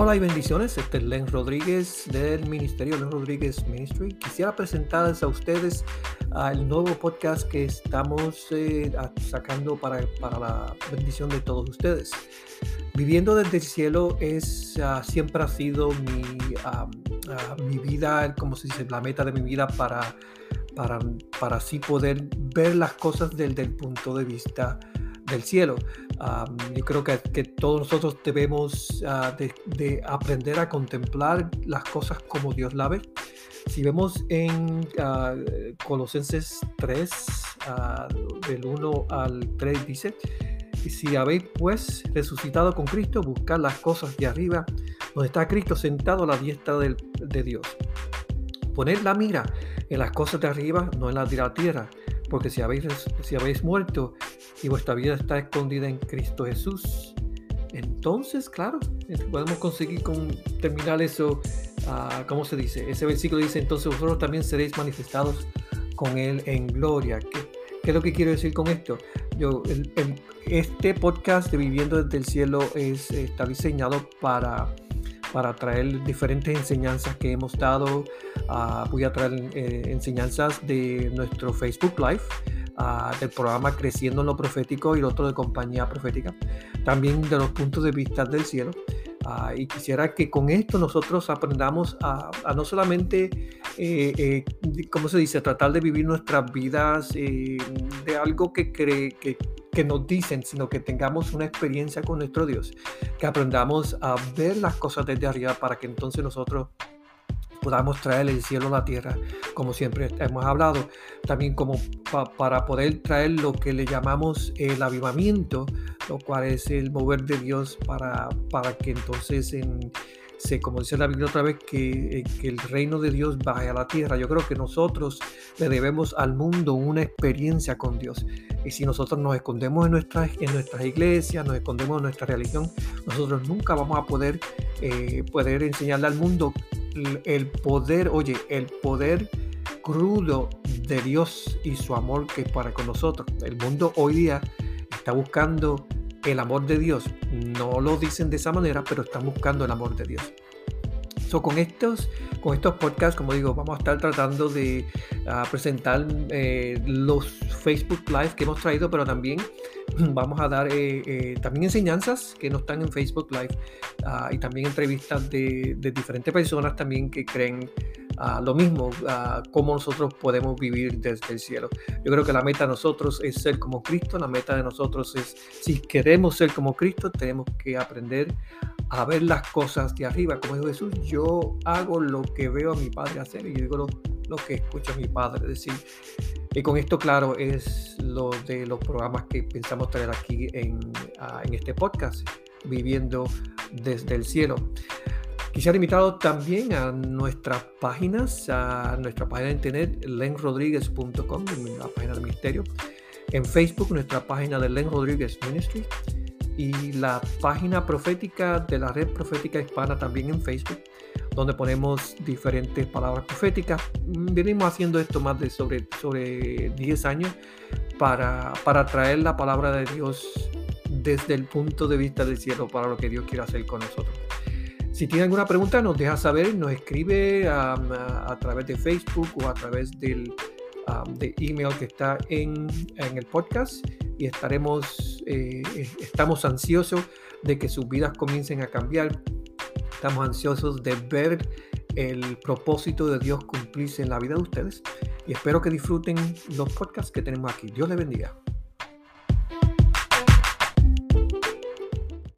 Hola y bendiciones, este es Len Rodríguez del Ministerio Len Rodríguez Ministry. Quisiera presentarles a ustedes el nuevo podcast que estamos eh, sacando para, para, la bendición de todos ustedes. Viviendo desde el cielo es ah, siempre ha sido mi, ah, mi vida, como se dice, la meta de mi vida para, para, para así poder ver las cosas desde el punto de vista del cielo. Yo creo que, que, todos nosotros debemos ah, de, aprender a contemplar las cosas como Dios la ve. Si vemos en uh, Colosenses 3, ah, del 1 al 3, dice, y si habéis pues resucitado con Cristo, buscad las cosas de arriba, donde está Cristo sentado a la diestra de Dios. Poned la mira en las cosas de arriba, no en las de la tierra, porque si habéis, si habéis muerto y vuestra vida está escondida en Cristo Jesús, entonces, claro, podemos conseguir con, terminar eso, uh, ¿cómo se dice? Ese versículo dice, entonces vosotros también seréis manifestados con Él en gloria. ¿Qué, es lo que quiero decir con esto? Yo, este podcast de Viviendo desde el Cielo es, está diseñado para para traer diferentes enseñanzas que hemos dado. Ah, voy a traer eh, enseñanzas de nuestro Facebook Live, ah, del programa Creciendo en lo Profético y el otro de Compañía Profética, también de los puntos de vista del cielo. Ah, y quisiera que con esto nosotros aprendamos a, no solamente, eh, eh, ¿cómo se dice?, tratar de vivir nuestras vidas de algo que, cree, que, que nos dicen, sino que tengamos una experiencia con nuestro Dios, que aprendamos a ver las cosas desde arriba para que entonces nosotros podamos traer el cielo a la tierra, como siempre hemos hablado, también como para poder traer lo que le llamamos el avivamiento, lo cual es el mover de Dios para, para que entonces en, se, como dice la Biblia otra vez, que, eh, que, el reino de Dios vaya a la tierra. Yo creo que nosotros le debemos al mundo una experiencia con Dios. Y si nosotros nos escondemos en nuestras, en nuestras iglesias, nos escondemos en nuestra religión, nosotros nunca vamos a poder, eh, poder enseñarle al mundo el poder, oye, el poder crudo de Dios y su amor que es para con nosotros. El mundo hoy día está buscando el amor de Dios. No lo dicen de esa manera, pero están buscando el amor de Dios. So, con, estos, con estos podcasts, como digo, vamos a estar tratando de ah, presentar eh, los Facebook Live que hemos traído, pero también vamos a dar eh, eh, también enseñanzas que no están en Facebook Live ah, y también entrevistas de, de, diferentes personas también que creen lo mismo, cómo nosotros podemos vivir desde el cielo. Yo creo que la meta de nosotros es ser como Cristo, la meta de nosotros es, si queremos ser como Cristo, tenemos que aprender a ver las cosas de arriba. Como dijo Jesús, yo hago lo que veo a mi Padre hacer y yo digo lo, lo que escucho a mi Padre decir. Y con esto, claro, es lo de los programas que pensamos traer aquí en, en este podcast, viviendo desde el cielo. Quisiera invitar también a nuestras páginas, a nuestra página de internet lenrodríguez.com, la página del ministerio, en Facebook nuestra página de Len Rodríguez Ministry y la página profética de la red profética hispana también en Facebook, donde ponemos diferentes palabras proféticas. Venimos haciendo esto más de sobre, sobre 10 años para, para traer la palabra de Dios desde el punto de vista del cielo para lo que Dios quiere hacer con nosotros. Si tiene alguna pregunta, nos deja saber, nos escribe a, través de Facebook o a través del de email que está en, el podcast y estaremos, eh, estamos ansiosos de que sus vidas comiencen a cambiar. Estamos ansiosos de ver el propósito de Dios cumplirse en la vida de ustedes y espero que disfruten los podcasts que tenemos aquí. Dios les bendiga.